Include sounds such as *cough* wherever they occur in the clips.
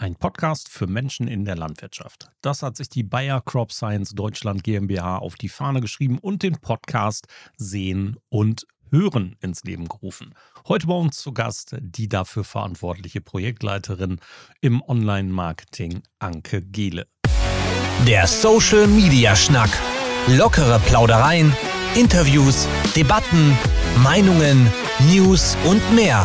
Ein Podcast für Menschen in der Landwirtschaft. Das hat sich die Bayer Crop Science Deutschland GmbH auf die Fahne geschrieben und den Podcast Sehen und Hören ins Leben gerufen. Heute bei uns zu Gast die dafür verantwortliche Projektleiterin im Online-Marketing Anke Gehle. Der Social Media Schnack. Lockere Plaudereien, Interviews, Debatten, Meinungen, News und mehr.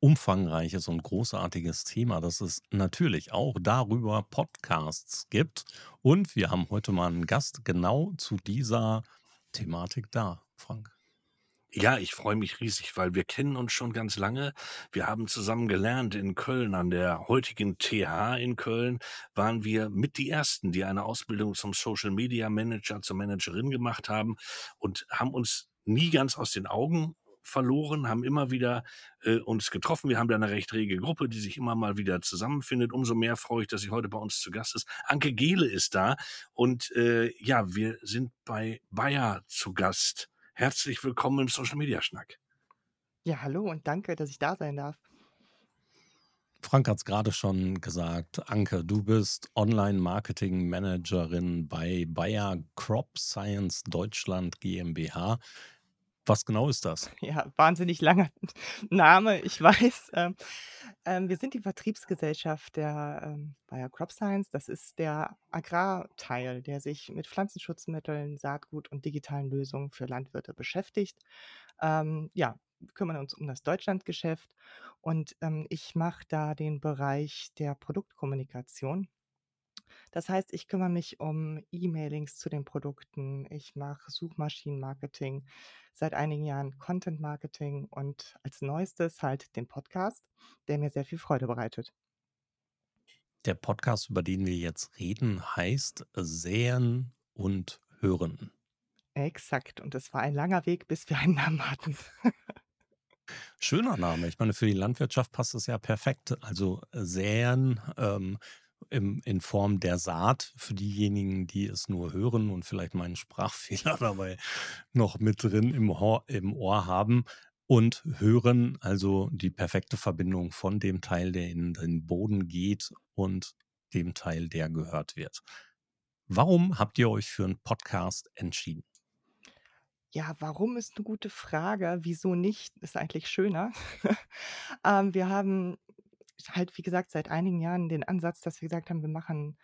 umfangreiches und großartiges Thema, dass es natürlich auch darüber Podcasts gibt. Und wir haben heute mal einen Gast genau zu dieser Thematik da, Frank. Ja, ich freue mich riesig, weil wir kennen uns schon ganz lange. Wir haben zusammen gelernt in Köln, an der heutigen TH in Köln, waren wir mit die Ersten, die eine Ausbildung zum Social Media Manager, zur Managerin gemacht haben und haben uns nie ganz aus den Augen verloren, haben immer wieder äh, uns getroffen. Wir haben da eine recht rege Gruppe, die sich immer mal wieder zusammenfindet. Umso mehr freue ich, dass sie heute bei uns zu Gast ist. Anke Gehle ist da und äh, ja, wir sind bei Bayer zu Gast. Herzlich willkommen im Social Media Schnack. Ja, hallo und danke, dass ich da sein darf. Frank hat es gerade schon gesagt. Anke, du bist Online-Marketing-Managerin bei Bayer Crop Science Deutschland GmbH. Was genau ist das? Ja, wahnsinnig langer *laughs* Name, ich weiß. Ähm, ähm, wir sind die Vertriebsgesellschaft der ähm, Bayer Crop Science. Das ist der Agrarteil, der sich mit Pflanzenschutzmitteln, Saatgut und digitalen Lösungen für Landwirte beschäftigt. Ähm, ja, wir kümmern uns um das Deutschlandgeschäft und ähm, ich mache da den Bereich der Produktkommunikation. Das heißt, ich kümmere mich um E-Mailings zu den Produkten. Ich mache Suchmaschinenmarketing, seit einigen Jahren Content Marketing und als neuestes halt den Podcast, der mir sehr viel Freude bereitet. Der Podcast, über den wir jetzt reden, heißt Säen und Hören. Exakt. Und es war ein langer Weg, bis wir *laughs* einen Namen hatten. Schöner Name. Ich meine, für die Landwirtschaft passt es ja perfekt. Also säen, ähm, im, in Form der Saat für diejenigen, die es nur hören und vielleicht meinen Sprachfehler *laughs* dabei noch mit drin im Ohr, im Ohr haben und hören also die perfekte Verbindung von dem Teil, der in den Boden geht und dem Teil, der gehört wird. Warum habt ihr euch für einen Podcast entschieden? Ja, warum ist eine gute Frage. Wieso nicht, ist eigentlich schöner. *laughs* ähm, wir haben halt, wie gesagt, seit einigen Jahren den Ansatz, dass wir gesagt haben, wir machen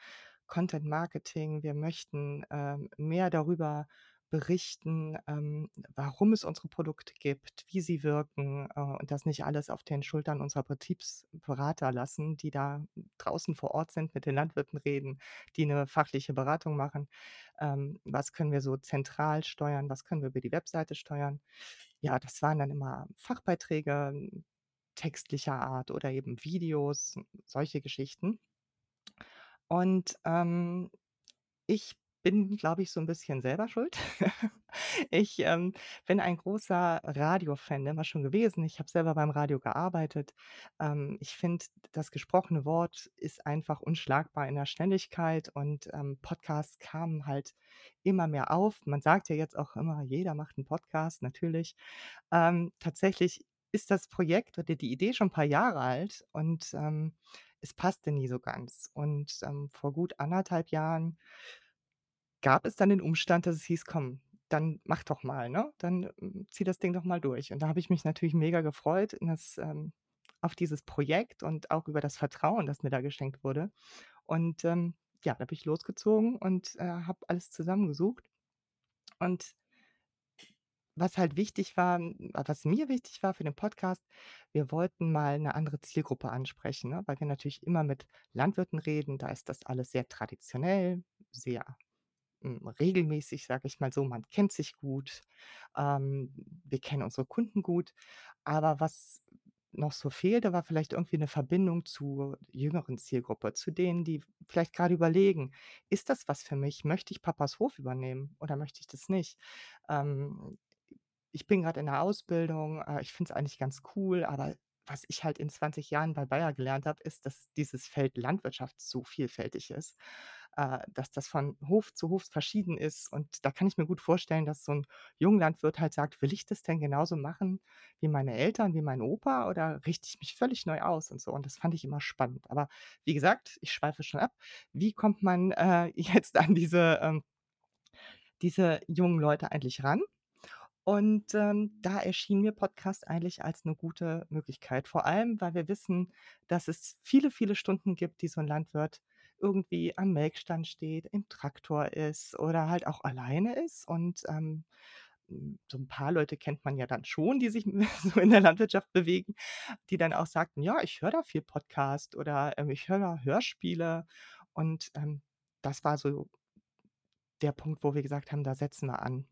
Content Marketing, wir möchten ähm, mehr darüber berichten, ähm, warum es unsere Produkte gibt, wie sie wirken äh, und das nicht alles auf den Schultern unserer Betriebsberater lassen, die da draußen vor Ort sind, mit den Landwirten reden, die eine fachliche Beratung machen. Ähm, was können wir so zentral steuern, was können wir über die Webseite steuern? Ja, das waren dann immer Fachbeiträge, textlicher Art oder eben Videos, solche Geschichten. Und ähm, ich bin, glaube ich, so ein bisschen selber schuld. *laughs* Ich ähm, bin ein großer Radiofan immer schon gewesen. Ich habe selber beim Radio gearbeitet. Ähm, ich finde, das gesprochene Wort ist einfach unschlagbar in der Schnelligkeit und ähm, Podcasts kamen halt immer mehr auf. Man sagt ja jetzt auch immer, jeder macht einen Podcast, natürlich. Ähm, tatsächlich ist das Projekt oder die Idee schon ein paar Jahre alt und ähm, es passte nie so ganz. Und ähm, vor gut anderthalb Jahren gab es dann den Umstand, dass es hieß, komm, dann mach doch mal, ne? Dann ähm, zieh das Ding doch mal durch. Und da habe ich mich natürlich mega gefreut das, ähm, auf dieses Projekt und auch über das Vertrauen, das mir da geschenkt wurde. Und ähm, ja, da bin ich losgezogen und äh, habe alles zusammengesucht. Und was halt wichtig war was mir wichtig war für den Podcast, wir wollten mal eine andere Zielgruppe ansprechen, ne? Weil wir natürlich immer mit Landwirten reden, da ist das alles sehr traditionell, sehr, hm, regelmäßig, sage ich mal so. Man kennt sich gut, ähm, wir kennen unsere Kunden gut. Aber was noch so fehlte, war vielleicht irgendwie 'ne Verbindung zur jüngeren Zielgruppe, zu denen, die vielleicht grade überlegen: „Ist das was für mich? Möchte ich Papas Hof übernehmen oder möchte ich das nicht?“ Ähm, ich bin grad in der Ausbildung, äh, ich finde es eigentlich ganz cool, aber was ich halt in 20 Jahren bei Bayer gelernt habe, ist, dass dieses Feld Landwirtschaft so vielfältig ist, äh, dass das von Hof zu Hof verschieden ist. Und da kann ich mir gut vorstellen, dass so 'n Junglandwirt halt sagt: „Will ich das denn genauso machen wie meine Eltern, wie mein Opa oder richte ich mich völlig neu aus?“ Und so. Und das fand ich immer spannend. Aber wie gesagt, ich schweife schon ab. Wie kommt man, äh, *laughs* jetzt an diese, ähm diese jungen Leute eigentlich ran? Und, ähm, da erschien mir Podcast eigentlich als 'ne gute Möglichkeit. Vor allem, weil wir wissen, dass es viele, viele Stunden gibt, die so 'n Landwirt irgendwie am Melkstand steht, im Traktor ist oder halt auch alleine ist. Und, ähm, hm, so 'n paar Leute kennt man ja dann schon, die sich *laughs* so in der Landwirtschaft bewegen, die dann auch sagten: „Ja, ich höre da viel Podcast oder, ähm, ich höre da Hörspiele.“ Und, ähm, das war so der Punkt, wo wir gesagt haben: „Da setzen wir an.“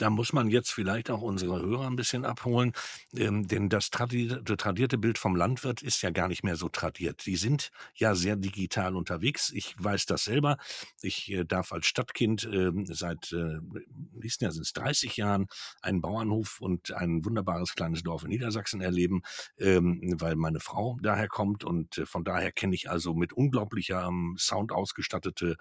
Da muss man jetzt vielleicht auch unsere Hörer 'n bisschen abholen, ähm, denn das tradi tradierte Bild vom Landwirt ist ja gar nicht mehr so tradiert. Die sind ja sehr digital unterwegs. Ich weiß das selber. Ich, äh, darf als Stadtkind, ähm, seit, äh, nächsten Jahr sind's 30 Jahren einen Bauernhof und ein wunderbares kleines Dorf in Niedersachsen erleben, ähm, weil meine Frau daher kommt und, äh, von daher kenne ich also mit unglaublicherem Sound ausgestattete,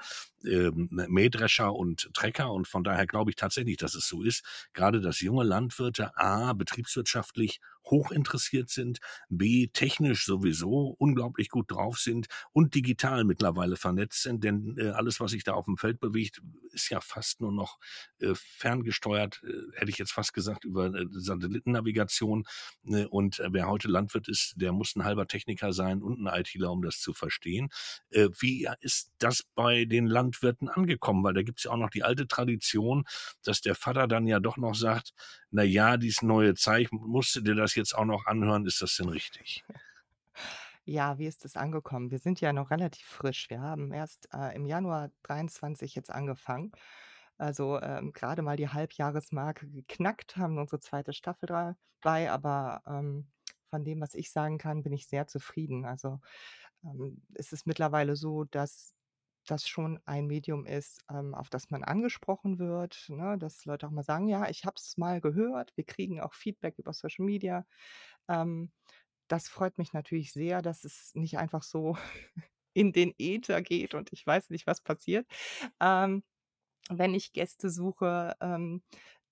ähm, Mähdrescher und Trecker und von daher glaube ich tatsächlich, dass es so ist, grade dass junge Landwirte A betriebswirtschaftlich hochinteressiert sind, B technisch sowieso unglaublich gut drauf sind und digital mittlerweile vernetzt sind, denn, äh, alles, was sich da aufm Feld bewegt, ist ja fast nur noch, äh, ferngesteuert, äh, hätte ich jetzt fast gesagt, über, äh, Satellitennavigation, ne? Und, äh, wer heute Landwirt ist, der muss 'n halber Techniker sein und 'n ITler, um das zu verstehen. Äh, wie ist das bei den Landwirten angekommen? Weil da gibt's ja auch noch die alte Tradition, dass der Vater dann ja doch noch sagt: „Na ja, dies neue Zeich musst du dir das jetzt auch noch anhören, ist das denn richtig?“ Ja, wie ist das angekommen? Wir sind ja noch relativ frisch. Wir haben erst, äh, im Januar 23 jetzt angefangen. Also, ähm, grade mal die Halbjahresmarke geknackt, haben unsere 2. Staffel dabei, aber, ähm, von dem, was ich sagen kann, bin ich sehr zufrieden. Also, ähm, es ist mittlerweile so, dass das schon ein Medium ist, ähm, auf das man angesprochen wird, ne, dass Leute auch mal sagen: „Ja, ich habe es mal gehört.“ Wir kriegen auch Feedback über Social Media. Ähm, das freut mich natürlich sehr, dass es nicht einfach so *laughs* in den Äther geht und ich weiß nicht, was passiert. Ähm, wenn ich Gäste suche, ähm,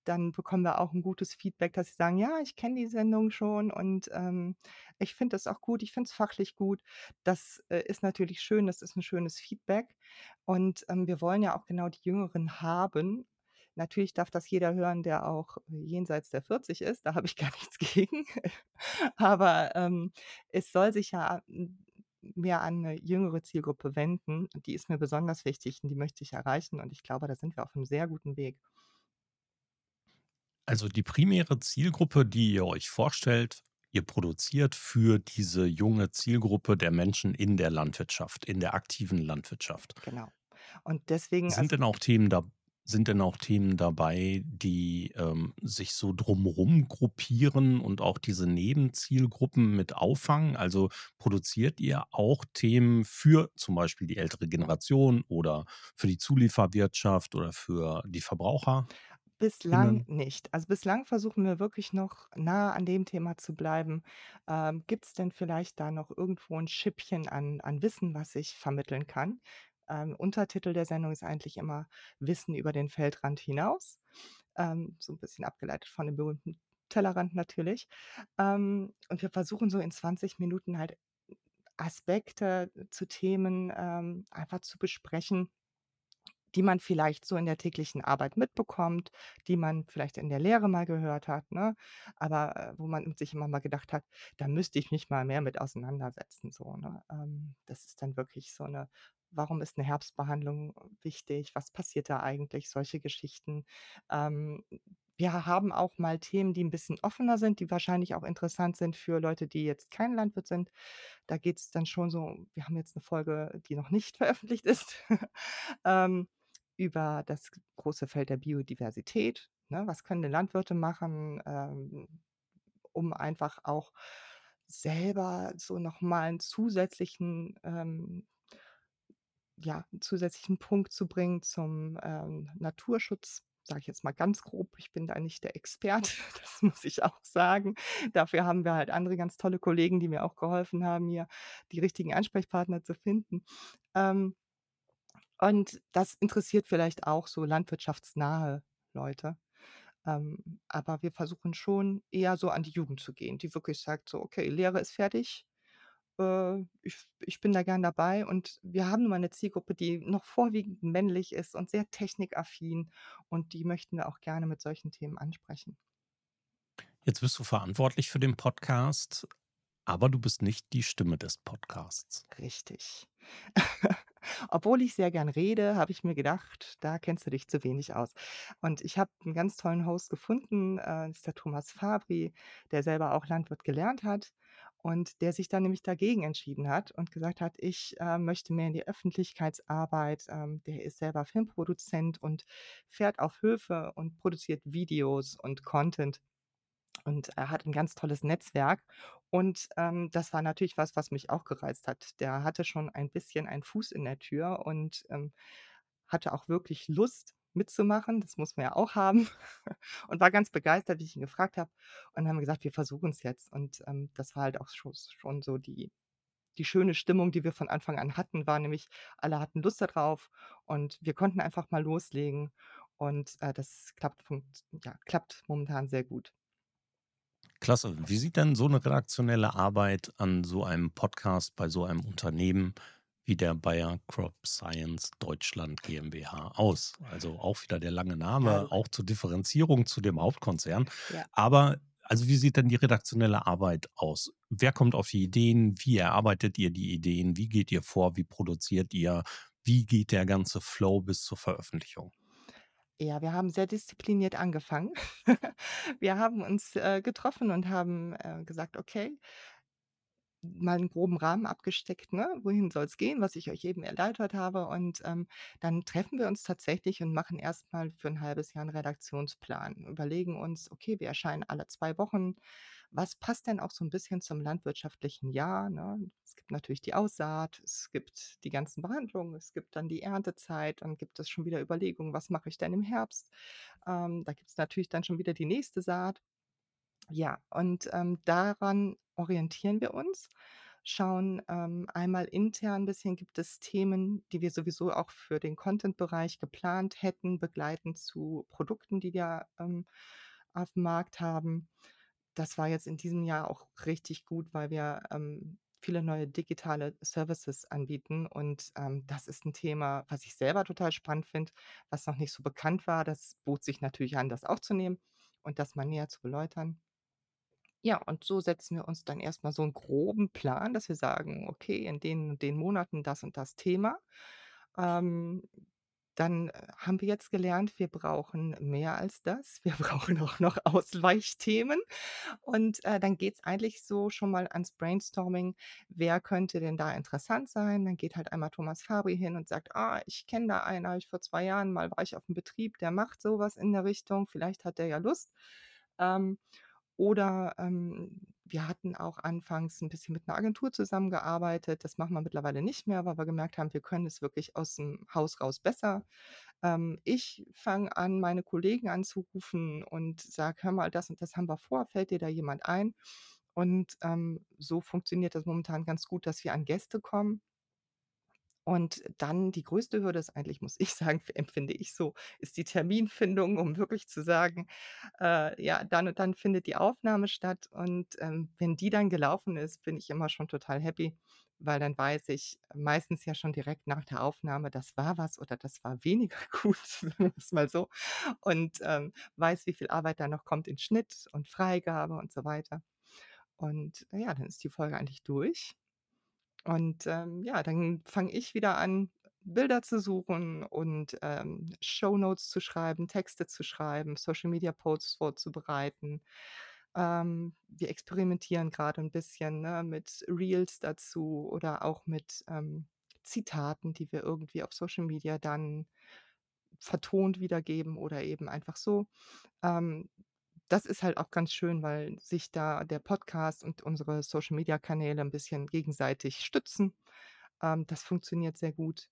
dann bekommen wir auch 'n gutes Feedback, dass sie sagen: „Ja, ich kenne die Sendung schon und, ähm, ich finde das auch gut. Ich finde es fachlich gut.“ Das, äh, ist natürlich schön. Das ist 'n schönes Feedback. Und, ähm, wir wollen ja auch genau die Jüngeren haben. Natürlich darf das jeder hören, der auch jenseits der 40 ist, da habe ich *laughs* gar nichts gegen. Aber, ähm, es soll sich ja mehr an 'ne jüngere Zielgruppe wenden die ist mir besonders wichtig und die möchte ich erreichen und ich glaube, da sind wir auf 'nem sehr guten Weg. Also, die primäre Zielgruppe, die ihr euch vorstellt, ihr produziert für diese junge Zielgruppe der Menschen in der Landwirtschaft, in der aktiven Landwirtschaft. Genau. Und deswegen, Sind also denn auch Themen da sind denn auch Themen dabei, die, ähm, sich so drumrum gruppieren und auch diese Nebenzielgruppen mit auffangen? Also, produziert ihr auch Themen für zum Beispiel die ältere Generation oder für die Zulieferwirtschaft oder für die Bislang VerbraucherInnen? nicht. Also, bislang versuchen wir wirklich noch nah an dem Thema zu bleiben. Ähm, gibt's denn vielleicht da noch irgendwo 'n Schüppchen an an Wissen, was ich vermitteln kann? Ähm, Untertitel der Sendung ist eigentlich immer „Wissen über den Feldrand hinaus“, ähm, so 'n bisschen abgeleitet von dem berühmten Tellerrand natürlich. Ähm, und wir versuchen so in 20 Minuten halt Aspekte zu Themen, ähm, einfach zu besprechen, die man vielleicht so in der täglichen Arbeit mitbekommt, die man vielleicht in der Lehre mal gehört hat, ne? Aber, äh, wo man sich immer mal gedacht hat: „Da müsste ich mich mal mehr mit auseinandersetzen“, so, ne? Ähm, das ist dann wirklich so 'ne „Warum ist 'ne Herbstbehandlung wichtig? Was passiert da eigentlich?“ Solche Geschichten. Ähm, wir haben auch mal Themen, die 'n bisschen offener sind, die wahrscheinlich auch interessant sind für Leute, die jetzt kein Landwirt sind. Da geht's dann schon so wir haben jetzt 'ne Folge, die noch nicht *laughs* veröffentlicht ist, ähm, über das große Feld der Biodiversität, ne? Was können denn Landwirte machen, ähm, um einfach auch selber so noch mal 'n zusätzlichen, ähm ja, 'n zusätzlichen Punkt zu bringen zum, ähm, Naturschutz, sage ich jetzt mal ganz grob. Ich bin da nicht der Experte, *laughs* das muss ich auch sagen. Dafür haben wir halt andere ganz tolle Kollegen, die mir auch geholfen haben, hier die richtigen Ansprechpartner zu finden. Ähm, und das interessiert vielleicht auch so landwirtschaftsnahe Leute. Ähm, aber wir versuchen schon eher so an die Jugend zu gehen, die wirklich sagt so: „Okay, Lehre ist fertig. Äh, ich ich bin da gern dabei.“ Und wir haben nun mal 'ne Zielgruppe, die noch vorwiegend männlich ist und sehr technikaffin und die möchten wir auch gerne mit solchen Themen ansprechen. Jetzt bist du verantwortlich für den Podcast, aber du bist nicht die Stimme des Podcasts. Richtig. *laughs* Obwohl ich sehr gern rede, habe ich mir gedacht, da kennst du dich zu wenig aus. Und ich habe 'n ganz tollen Host gefunden, äh, ist der Thomas Fabri, der selber auch Landwirt gelernt hat und der sich dann nämlich dagegen entschieden hat und gesagt hat: „Ich, äh, möchte mehr in die Öffentlichkeitsarbeit.“ Ähm, der ist selber Filmproduzent und fährt auf Höfe und produziert Videos und Content. Und er hat 'n ganz tolles Netzwerk und, ähm, das war natürlich was, was mich auch gereizt hat. Der hatte schon ein bisschen einen Fuß in der Tür und, ähm, hatte auch wirklich Lust mitzumachen, das muss man ja auch haben *laughs* und war ganz begeistert, wie ich ihn gefragt habe. Und haben gesagt: „Wir versuchen's jetzt.“ Und, ähm, das war halt auch scho schon so die die schöne Stimmung, die wir von Anfang an hatten, war nämlich, alle hatten Lust da drauf und wir konnten einfach mal loslegen und, äh, das klappt ja, klappt momentan sehr gut. Klasse. Wie sieht denn so 'ne redaktionelle Arbeit an so einem Podcast bei so einem Unternehmen wie der Bayer CropScience Deutschland GmbH aus? Also, auch wieder der lange Name, auch zur Differenzierung zu dem Hauptkonzern. Ja. Aber also, wie sieht denn die redaktionelle Arbeit aus? Wer kommt auf die Ideen? Wie erarbeitet ihr die Ideen? Wie geht ihr vor? Wie produziert ihr? Wie geht der ganze Flow bis zur Veröffentlichung? Ja, wir haben sehr diszipliniert angefangen. *laughs* Wir haben uns, äh, getroffen und haben, äh, gesagt: „Okay“ mal 'n groben Rahmen abgesteckt, ne? Wohin soll's gehen, was ich euch eben erläutert habe. Und, ähm, dann treffen wir uns tatsächlich und machen erst mal für 'n 1/2 Jahr 'n Redaktionsplan. Überlegen uns: „Okay, wir erscheinen alle 2 Wochen. Was passt denn auch so 'n bisschen zum landwirtschaftlichen Jahr“, ne? Es gibt natürlich die Aussaat, es gibt die ganzen Behandlungen, es gibt dann die Erntezeit, dann gibt es schon wieder Überlegungen: „Was mache ich denn im Herbst?“ Ähm, da gibt's natürlich dann schon wieder die nächste Saat. Ja, und, ähm, daran orientieren wir uns, schauen, ähm, einmal intern bisschen, gibt es Themen, die wir sowieso auch für den Content-Bereich geplant hätten, begleitend zu Produkten, die wir, ähm, auf'm Markt haben. Das war jetzt in diesem Jahr auch richtig gut, weil wir, ähm, viele neue digitale Services anbieten und, ähm, das ist 'n Thema, was ich selber total spannend finde, was noch nicht so bekannt war. Das bot sich natürlich an, das aufzunehmen und das mal näher zu erläutern. Ja, und so setzen wir uns dann erst mal so 'n groben Plan, dass wir sagen: „Okay, in den den Monaten das und das Thema.“ Ähm, dann, äh, haben wir jetzt gelernt, wir brauchen mehr als das. Wir *laughs* brauchen auch noch Ausweichthemen. Und, äh, dann geht's eigentlich so schon mal ans Brainstorming. Wer könnte denn da interessant sein? Dann geht halt einmal Thomas Fabri hin und sagt: „Ah, ich kenne da einen, habe ich vor 2 Jahren mal war ich auf'm Betrieb, der macht so was in der Richtung. Vielleicht hat der ja Lust.“ Ähm, oder, ähm, wir hatten auch anfangs 'n bisschen mit 'ner Agentur zusammengearbeitet. Das machen wir mittlerweile nicht mehr, weil wir gemerkt haben, wir können es wirklich aus'm Haus raus besser. Ähm, ich fange an, meine Kollegen anzurufen und sage: „Hör mal, das und das haben wir vor. Fällt dir da jemand ein?“ Und, ähm, so funktioniert das momentan ganz gut, dass wir an Gäste kommen. Und dann die größte Hürde ist eigentlich, muss ich *laughs* sagen, empfinde ich so, ist die Terminfindung, um wirklich zu sagen, äh, ja, dann und dann findet die Aufnahme statt. Und, ähm, wenn die dann gelaufen ist, bin ich immer schon total happy, weil dann weiß ich meistens ja schon direkt nach der Aufnahme, das war was oder das war weniger *laughs* gut, sagen wir's mal so. Und, ähm, weiß, wie viel Arbeit da noch kommt in Schnitt und Freigabe und so weiter. Und ja, dann ist die Folge eigentlich durch. Und, ähm, ja, dann fange ich wieder an, Bilder zu suchen und, ähm, Shownotes zu schreiben, Texte zu schreiben, Social-Media-Posts vorzubereiten. Ähm, wir experimentieren grade 'n bisschen, ne, mit Reels dazu oder auch mit, ähm, Zitaten, die wir irgendwie auf Social Media dann vertont wiedergeben oder eben einfach so. Ähm, das ist halt auch ganz schön, weil sich da der Podcast und unsere Social-Media-Kanäle 'n bisschen gegenseitig stützen. Ähm, das funktioniert sehr gut.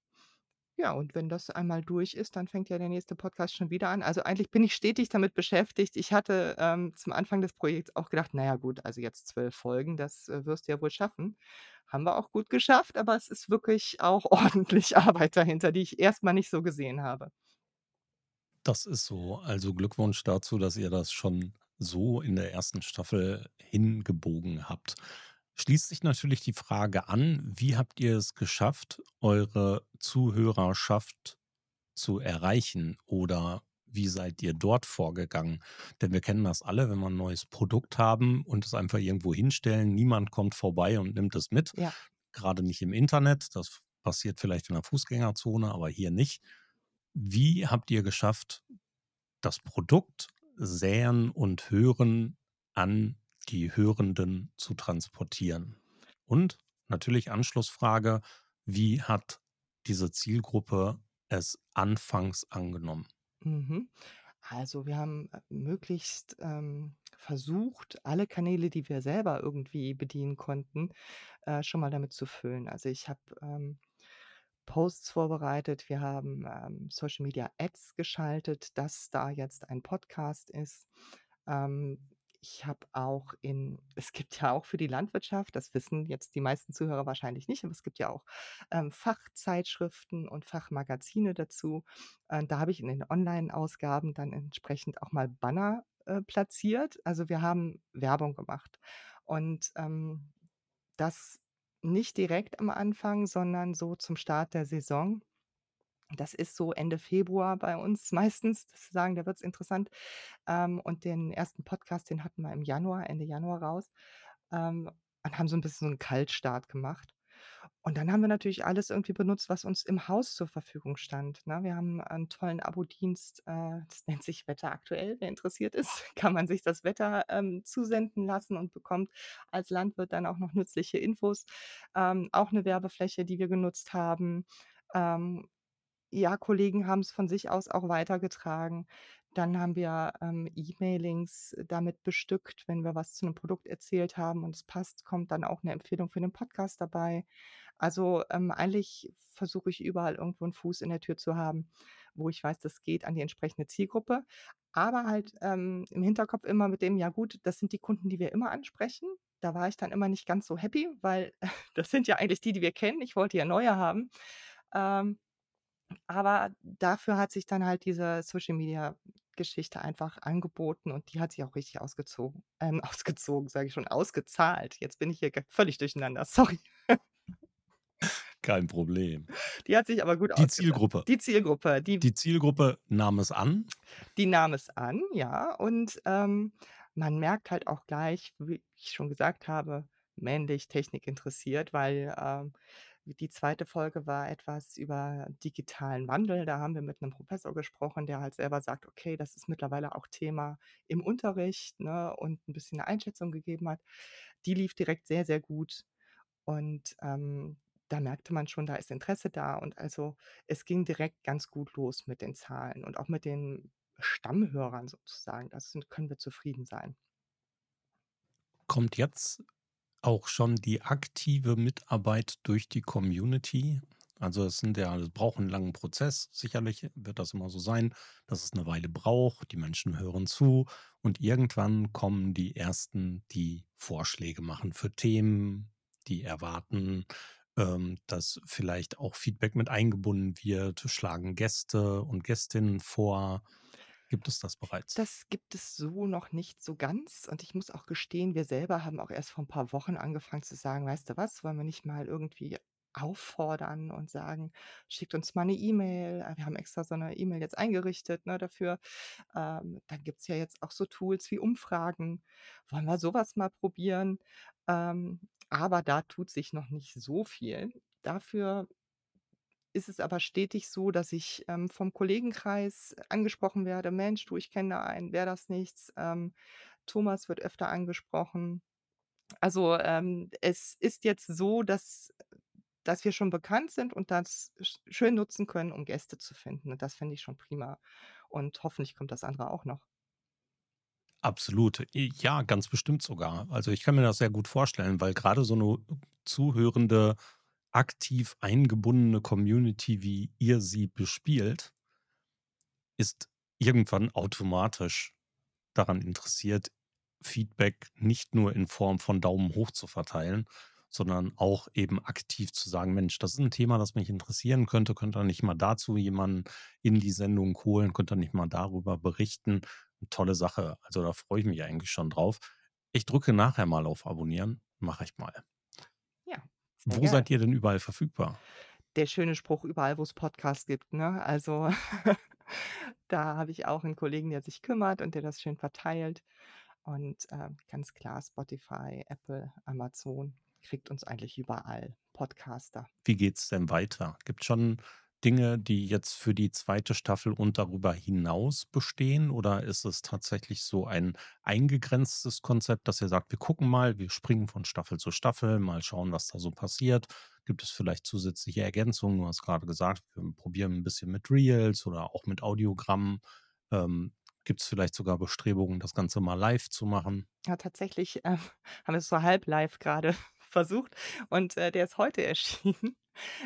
Ja, und wenn das einmal durch ist, dann fängt ja der nächste Podcast schon wieder an. Also, eigentlich bin ich stetig damit beschäftigt. Ich hatte, ähm, zum Anfang des Projekts auch gedacht: „Na ja gut, also jetzt 12 Folgen, das, äh, wirst du ja wohl schaffen.“ Haben wir auch gut geschafft, aber es ist wirklich auch *laughs* ordentlich Arbeit dahinter, die ich erst mal nicht so gesehen habe. Das ist so. Also, Glückwunsch dazu, dass ihr das schon so in der ersten Staffel hingebogen habt. Schließt sich natürlich die Frage an, wie habt ihr es geschafft, eure Zuhörerschaft zu erreichen oder wie seid ihr dort vorgegangen? Denn wir kennen das alle, wenn wir 'n neues Produkt haben und es einfach irgendwo hinstellen, niemand kommt vorbei und nimmt es mit. Ja. Grade nicht im Internet, das passiert vielleicht in der Fußgängerzone, aber hier nicht. Wie habt ihr geschafft, das Produkt Säen und Hören an die Hörenden zu transportieren? Und natürlich Anschlussfrage, wie hat diese Zielgruppe es anfangs angenommen? Mhm. Also, wir haben, äh, möglichst, ähm, versucht, alle Kanäle, die wir selber irgendwie bedienen konnten, äh, schon mal damit zu füllen. Also, ich habe, ähm, Posts vorbereitet, wir haben, ähm, Social Media Ads geschaltet, dass da jetzt ein Podcast ist. Ähm, ich habe auch in *laughs* es gibt ja auch für die Landwirtschaft, das wissen jetzt die meisten Zuhörer wahrscheinlich nicht, aber es gibt ja auch, ähm, Fachzeitschriften und Fachmagazine dazu. Äh, da habe ich in den Onlineausgaben dann entsprechend auch mal Banner, äh, platziert. Also, wir haben Werbung gemacht und, ähm, das nicht direkt am Anfang, sondern so zum Start der Saison. Das ist so Ende Februar bei uns *laughs* meistens, dass wir sagen, da wird's interessant. Ähm, und den 1. Podcast, den hatten wir im Januar Ende Januar raus, ähm, und haben so 'n bisschen so 'n Kaltstart gemacht. Und dann haben wir natürlich alles irgendwie benutzt, was uns im Haus zur Verfügung stand, ne? Wir haben einen tollen Abo-Dienst, äh, *laughs* das nennt sich Wetter aktuell. Wer interessiert ist, *laughs* kann man sich das Wetter, ähm, zusenden lassen und bekommt als Landwirt dann auch noch nützliche Infos. Ähm, auch 'ne Werbefläche, die wir genutzt haben. Ähm, ja, Kollegen haben's von sich aus auch weitergetragen. Dann haben wir, ähm, E-Mailings damit bestückt. Wenn wir was zu 'nem Produkt erzählt haben und es passt, kommt dann auch 'ne Empfehlung für den Podcast dabei. Also, ähm, eigentlich versuche ich überall irgendwo 'n Fuß in der Tür zu haben, wo ich weiß, das geht an die entsprechende Zielgruppe. Aber halt, ähm, im Hinterkopf immer mit dem: „Ja gut, das sind die Kunden, die wir immer ansprechen.“ Da war ich dann immer nicht ganz so happy, weil *laughs* das sind ja eigentlich die, die wir kennen. Ich wollte ja neue haben. Ähm, aber dafür hat sich dann halt diese Social-Media-Geschichte einfach angeboten und die hat sich auch richtig ausgezogen ähm, *laughs* ausgezogen, sage ich schon, ausgezahlt. Jetzt bin ich hier völlig durcheinander, *laughs* sorry. Kein Problem. Die hat sich aber gut Die. Zielgruppe. Die Zielgruppe, die Die Zielgruppe nahm es an? Die nahm es an, ja. Und, ähm, man merkt halt auch gleich, wie ich schon gesagt habe, männlich, technikinteressiert, weil, ähm, die 2. Folge war etwas über digitalen Wandel. Da haben wir mit 'nem Professor gesprochen, der halt selber sagt: „Okay, das ist mittlerweile auch Thema im Unterricht“, ne, und 'n bisschen 'ne Einschätzung gegeben hat. Die lief direkt sehr, sehr gut. Und, ähm, da merkte man schon, da ist Interesse da und also, es ging direkt ganz gut los mit den Zahlen und auch mit den Stammhörern sozusagen. Da sind können wir zufrieden sein. Kommt jetzt auch schon die aktive Mitarbeit durch die Community? Also, es sind ja es braucht 'n langen Prozess. Sicherlich wird das immer so sein, dass es 'ne Weile braucht. Die Menschen hören zu und irgendwann kommen die Ersten, die Vorschläge machen für Themen, die erwarten, ähm, dass vielleicht auch Feedback mit eingebunden wird, schlagen Gäste und Gästinnen vor. Gibt es das bereits? Das gibt es so noch nicht so ganz und ich muss auch gestehen, wir selber haben auch erst vor 'n paar Wochen angefangen zu sagen: „Weißt du was, wollen wir nicht mal irgendwie auffordern und sagen: ‚Schickt uns mal 'ne E-Mail.‘“ Äh, wir haben extra so 'ne E-Mail jetzt eingerichtet, ne, dafür. Ähm, dann gibt's ja jetzt auch so Tools wie Umfragen. Wollen wir so was mal probieren? Ähm, aber da tut sich noch nicht so viel. Dafür ist es aber stetig so, dass ich, ähm, vom Kollegenkreis angesprochen werde: „Mensch, du, ich kenne da einen, wäre das nichts?“ Ähm, Thomas wird öfter angesprochen. Also, ähm, es ist jetzt so, dass dass wir schon bekannt sind und das sch schön nutzen können, um Gäste zu finden und das finde ich schon prima und hoffentlich kommt das andere auch noch. Absolut. Ja, ganz bestimmt sogar. Also, ich kann mir das sehr gut vorstellen, weil grade so 'ne zuhörende, aktiv eingebundene Community, wie ihr sie bespielt ist irgendwann automatisch daran interessiert, Feedback nicht nur in Form von Daumen hoch zu verteilen, sondern auch eben aktiv zu sagen: „Mensch, das ist 'n Thema, das mich interessieren könnte. Könnt ihr nicht mal dazu jemanden in die Sendung holen? Könnt ihr nicht mal darüber berichten?“ Tolle Sache. Also, da freue ich mich eigentlich schon drauf. Ich drücke nachher mal auf Abonnieren, mache ich mal. Ja, Wo gerne. seid ihr denn überall verfügbar? Der schöne Spruch: „Überall, wo's Podcasts gibt“, ne? Also, *laughs* da habe ich auch 'n Kollegen, der sich kümmert und der das schön verteilt. Und, ähm, ganz klar Spotify, Apple, Amazon, kriegt uns eigentlich überall, Podcaster. Wie geht's denn weiter? Gibt's schon Dinge, die jetzt für die 2. Staffel und darüber hinaus bestehen? Oder ist es tatsächlich so ein eingegrenztes Konzept, dass ihr sagt: „Wir gucken mal, wir springen von Staffel zu Staffel, mal schauen, was da so passiert?“ Gibt es vielleicht zusätzliche Ergänzungen? Du hast grade gesagt, wir probieren 'n bisschen mit Reels oder auch mit Audiogrammen. Ähm, gibt's vielleicht sogar Bestrebungen, das Ganze mal live zu machen? Ja, tatsächlich, äh, *laughs* haben wir's so halb live grade *laughs* versucht und, äh, der ist heute erschienen,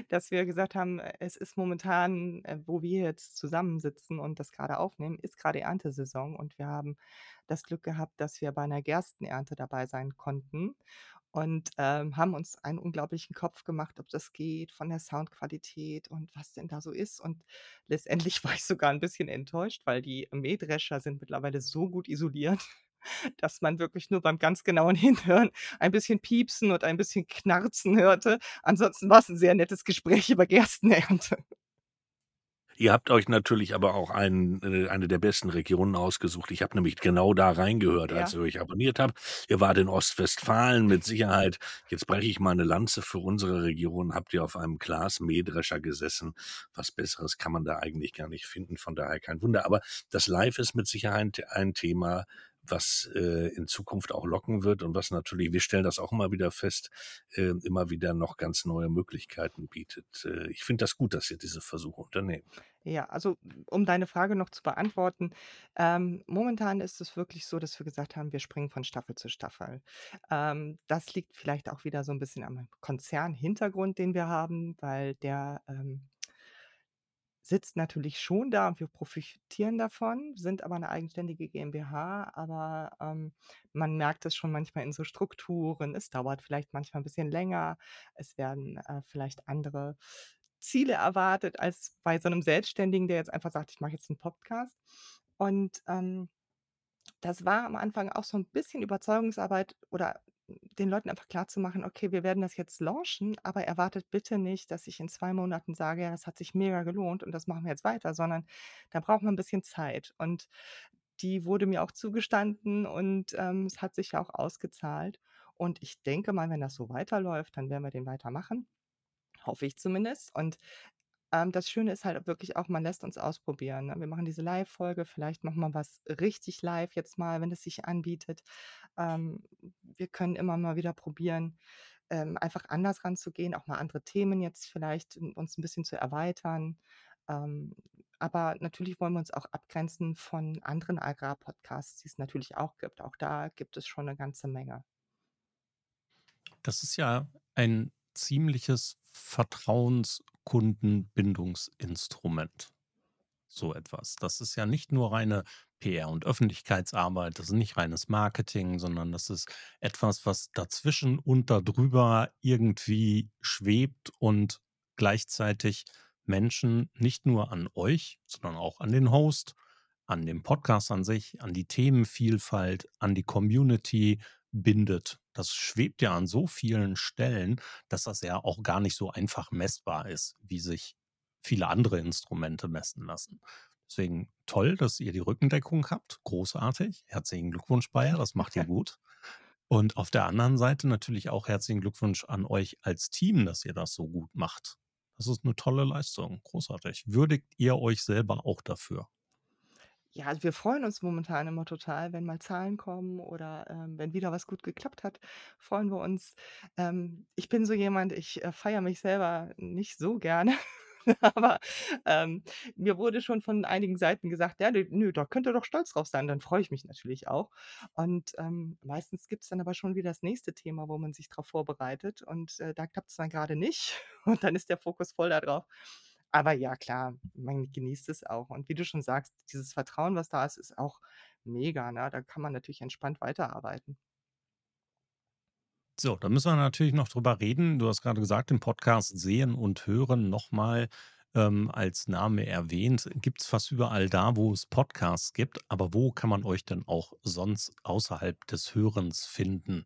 dass wir gesagt haben, äh, es ist momentan, äh, wo wir jetzt zusammensitzen und das grade aufnehmen, ist grade Erntesaison und wir haben das Glück gehabt, dass wir bei 'ner Gerstenernte dabei sein konnten und, ähm, haben uns einen unglaublichen Kopf gemacht, ob das geht von der Soundqualität und was denn da so ist. Und letztendlich *laughs* war ich sogar 'n bisschen enttäuscht, weil die Mähdrescher sind mittlerweile so gut isoliert, dass man wirklich nur beim ganz genauen *laughs* Hinhören ein bisschen Piepsen und ein bisschen Knarzen hörte. Ansonsten war's 'n sehr nettes Gespräch über Gerstenernte. Ihr habt euch natürlich aber auch einen äh, eine der besten Regionen ausgesucht. Ich habe nämlich genau da reingehört, als Ja. ihr euch abonniert habt. Ihr wart in Ostwestfalen mit Sicherheit. Jetzt breche ich mal 'ne Lanze für unsere Region. Habt ihr auf einem Glas-Mähdrescher gesessen. Was Besseres kann man da eigentlich gar nicht finden, von daher kein Wunder. Aber das Live ist mit Sicherheit ein Thema, was, äh, in Zukunft auch locken wird und was natürlich wir stellen das auch immer wieder fest, äh, immer wieder noch ganz neue Möglichkeiten bietet. Äh, ich finde das gut, dass ihr diese Versuche unternehmt. Ja, also, um deine Frage noch zu beantworten, ähm, momentan ist es wirklich so, dass wir gesagt haben, wir springen von Staffel zu Staffel. Ähm, das liegt vielleicht auch wieder so 'n bisschen am Konzernhintergrund, den wir haben, weil der, ähm sitzt natürlich schon da und wir profitieren davon, sind aber 'ne eigenständige GmbH, aber, ähm, man merkt es schon manchmal in so Strukturen. Es dauert vielleicht manchmal 'n bisschen länger. Es werden, äh, vielleicht andere Ziele erwartet als bei so 'nem Selbstständigen, der jetzt einfach sagt: „Ich mache jetzt 'n Podcast.“ Und, ähm, das war am Anfang auch so 'n bisschen Überzeugungsarbeit oder den Leuten einfach klarzumachen: „Okay, wir werden das jetzt launchen, aber erwartet bitte nicht, dass ich in 2 Monaten sage: ‚Ja, das hat sich mega gelohnt und das machen wir jetzt weiter’, sondern da braucht man 'n bisschen Zeit.“ Und die wurde mir auch zugestanden und, ähm, es hat sich ja auch ausgezahlt. Und ich denke mal, wenn das so weiterläuft, dann werden wir den weitermachen, hoffe ich zumindest. Und, ähm, das Schöne ist halt wirklich auch, man lässt uns ausprobieren, ne? Wir machen diese Live-Folge, vielleicht machen wir was richtig live jetzt mal, wenn es sich anbietet. Ähm, wir können immer mal wieder probieren, ähm, einfach anders ranzugehen, auch mal andere Themen jetzt vielleicht uns 'n bisschen zu erweitern. Ähm, aber natürlich wollen wir uns auch abgrenzen von anderen Agrarpodcasts, die es natürlich auch gibt. Auch da gibt es schon 'ne ganze Menge. Das ist ja ein ziemliches Vertrauenskundenbindungsinstrument, so etwas. Das ist ja nicht nur reine PR und Öffentlichkeitsarbeit, das ist nicht reines Marketing, sondern das ist etwas, was dazwischen und da drüber irgendwie schwebt und gleichzeitig Menschen nicht nur an euch, sondern auch an den Host, an den Podcast an sich, an die Themenvielfalt, an die Community bindet. Das schwebt ja an so vielen Stellen, dass das ja auch gar nicht so einfach messbar ist, wie sich viele andere Instrumente messen lassen. Deswegen toll, dass ihr die Rückendeckung habt, großartig. Herzlichen Glückwunsch bei, das macht ihr *laughs* gut. Und auf der anderen Seite natürlich auch herzlichen Glückwunsch an euch als Team, dass ihr das so gut macht. Das ist 'ne tolle Leistung, großartig. Würdigt ihr euch selber auch dafür? Ja, also, wir freuen uns momentan immer total, wenn mal Zahlen kommen oder, ähm, wenn wieder was gut geklappt hat, freuen wir uns. Ähm, ich bin so jemand, ich, äh, feiere mich selber nicht so gerne, *laughs* Aber, ähm, mir wurde schon von einigen Seiten gesagt: „Ja, nö nö, da könnt ihr doch stolz drauf sein.“ Dann freue ich mich natürlich auch. Und, ähm, meistens gibt's dann aber schon wieder das nächste Thema, wo man sich drauf vorbereitet und, äh, da klappt's dann grade nicht *laughs* und dann ist der Fokus voll da drauf. Aber ja, klar, man genießt es auch. Und wie du schon sagst, dieses Vertrauen, was da ist, ist auch mega, ne? Da kann man natürlich entspannt weiterarbeiten. So, da müssen wir natürlich noch drüber reden. Du hast gerade gesagt, im Podcast Sehen und Hören nochmal ähm, als Name erwähnt. Gibt es fast überall da, wo es Podcasts gibt. Aber wo kann man euch denn auch sonst außerhalb des Hörens finden?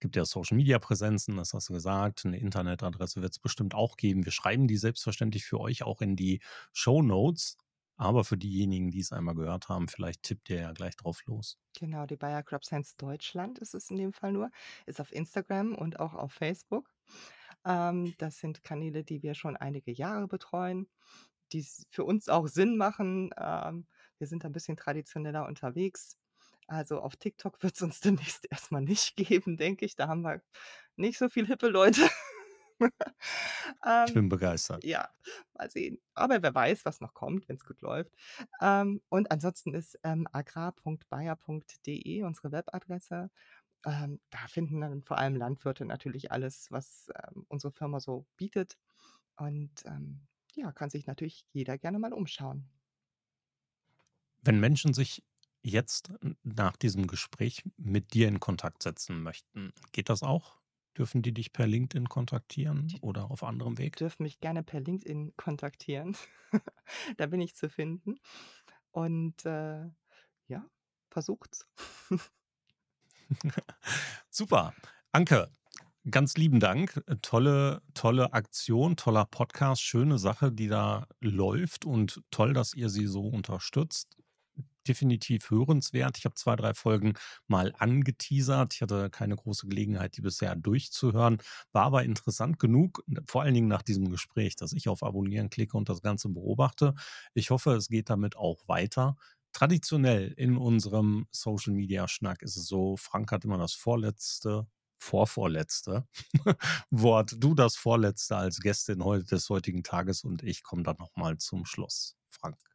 Gibt ja Social-Media-Präsenzen, das hast du gesagt. Eine Internetadresse wird es bestimmt auch geben. Wir schreiben die selbstverständlich für euch auch in die Show Notes. Aber für diejenigen, die es einmal gehört haben, vielleicht tippt ihr ja gleich drauf los. Genau, die Bayer Crop Science Deutschland ist es in dem Fall nur. Ist auf Instagram und auch auf Facebook. Ähm, das sind Kanäle, die wir schon einige Jahre betreuen, die für uns auch Sinn machen. Ähm, wir sind da 'n bisschen traditioneller unterwegs. Also, auf TikTok wird's uns demnächst *laughs* erst mal nicht geben, denke ich. Da haben wir nicht so viel hippe Leute. *laughs* Ich Ähm, bin begeistert. ja, mal sehen. Aber wer weiß, was noch kommt, wenn's gut läuft. Ähm, und ansonsten ist, ähm, agrar.bayer.de unsere Webadresse. Ähm, da finden dann vor allem Landwirte natürlich alles, was, ähm, unsere Firma so bietet. Und, ähm, ja, kann sich natürlich jeder gerne mal umschauen. Wenn Menschen sich jetzt nach diesem Gespräch mit dir in Kontakt setzen möchten, geht das auch? Dürfen die dich per LinkedIn kontaktieren oder auf anderem Weg? dürfen mich gerne per LinkedIn kontaktieren. *laughs* Da bin ich zu finden. Und, äh, ja, versucht's. *laughs* *laughs* Super. Anke, ganz lieben Dank. Tolle tolle Aktion, toller Podcast, schöne Sache, die da läuft und toll, dass ihr sie so unterstützt. Definitiv hörenswert. Ich habe 2, 3 Folgen mal angeteasert. Ich hatte keine große Gelegenheit, die bisher durchzuhören, war aber interessant genug, vor allen Dingen nach diesem Gespräch, dass ich auf Abonnieren klicke und das Ganze beobachte. Ich hoffe, es geht damit auch weiter. Traditionell in unserem Social-Media-Schnack ist es so, Frank hat immer das vorletzte vorvorletzte *laughs* Wort. Du das Vorletzte als Gästin des heutigen Tages und ich komme dann noch mal zum Schluss. Frank.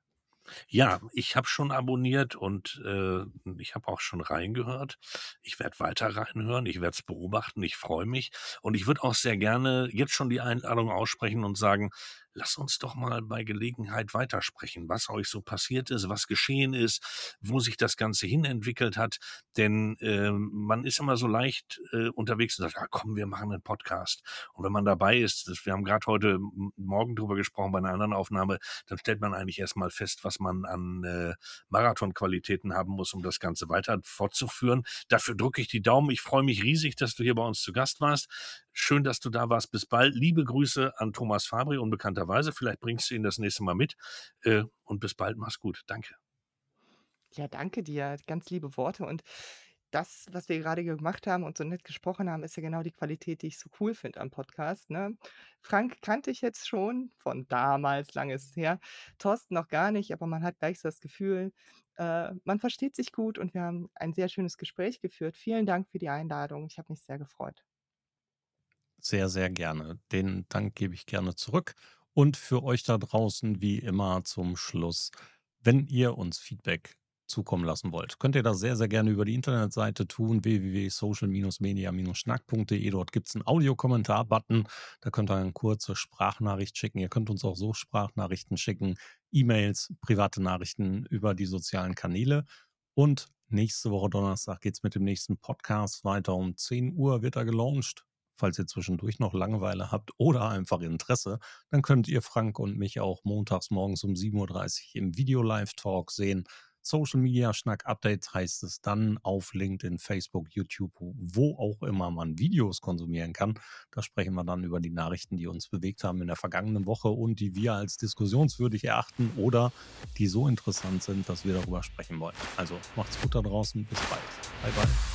Ja, ich habe schon abonniert und, äh, ich habe auch schon reingehört. Ich werde weiter reinhören, ich werde es beobachten, ich freue mich. Und ich würde auch sehr gerne jetzt schon die Einladung aussprechen und sagen: „Lass uns doch mal bei Gelegenheit weitersprechen, was euch so passiert ist, was geschehen ist, wo sich das Ganze hinentwickelt hat.“ Denn, ähm, man ist immer so leicht, äh, unterwegs und sagt: „Ah, komm, wir machen 'nen Podcast.“ Und wenn man dabei ist das wir haben grad heute Morgen drüber gesprochen bei 'ner anderen Aufnahme, dann stellt man eigentlich erst mal fest, was man an, äh, Marathonqualitäten haben muss, um das Ganze weiter fortzuführen. Dafür drücke ich die Daumen. Ich freue mich riesig, dass du hier bei uns zu Gast warst. Schön, dass du da warst. Bis bald. Liebe Grüße an Thomas Fabri unbekannterweise. Vielleicht bringst du ihn das nächste Mal mit. Äh, und bis bald. Mach's gut. Danke. Ja, danke dir. Ganz liebe Worte. Und das, was wir gerade gemacht haben und so nett gesprochen haben, ist ja genau die Qualität, die ich so cool finde am Podcast, ne? Frank kannte ich jetzt schon von damals, lang ist's her. Thorsten noch gar nicht, aber man hat gleich so das Gefühl, äh, man versteht sich gut und wir haben ein sehr schönes Gespräch geführt. Vielen Dank für die Einladung. Ich habe mich sehr gefreut. Sehr, sehr gerne. Den Dank gebe ich gerne zurück. Und für euch da draußen wie immer zum Schluss, wenn ihr uns Feedback zukommen lassen wollt, könnt ihr das sehr, sehr gerne über die Internetseite tun, www.social-media-schnack.de. Dort gibt's 'n Audiokommentar-Button. Da könnt ihr 'ne kurze Sprachnachricht schicken. Ihr könnt uns auch so Sprachnachrichten schicken, E-Mails, private Nachrichten über die sozialen Kanäle. Und nächste Woche Donnerstag geht's mit dem nächsten Podcast weiter. Um 10:00 wird er gelauncht. Falls ihr zwischendurch noch Langeweile habt oder einfach Interesse, dann könnt ihr Frank und mich auch montags morgens um 7:30 im Video-Live-Talk sehen. Social-Media-Schnack-Update heißt es dann auf LinkedIn, Facebook, YouTube, wo auch immer man Videos konsumieren kann. Da sprechen wir dann über die Nachrichten, die uns bewegt haben in der vergangenen Woche und die wir als diskussionswürdig erachten oder die so interessant sind, dass wir darüber sprechen wollen. Also, macht's gut da draußen. Bis bald. Bye, bye.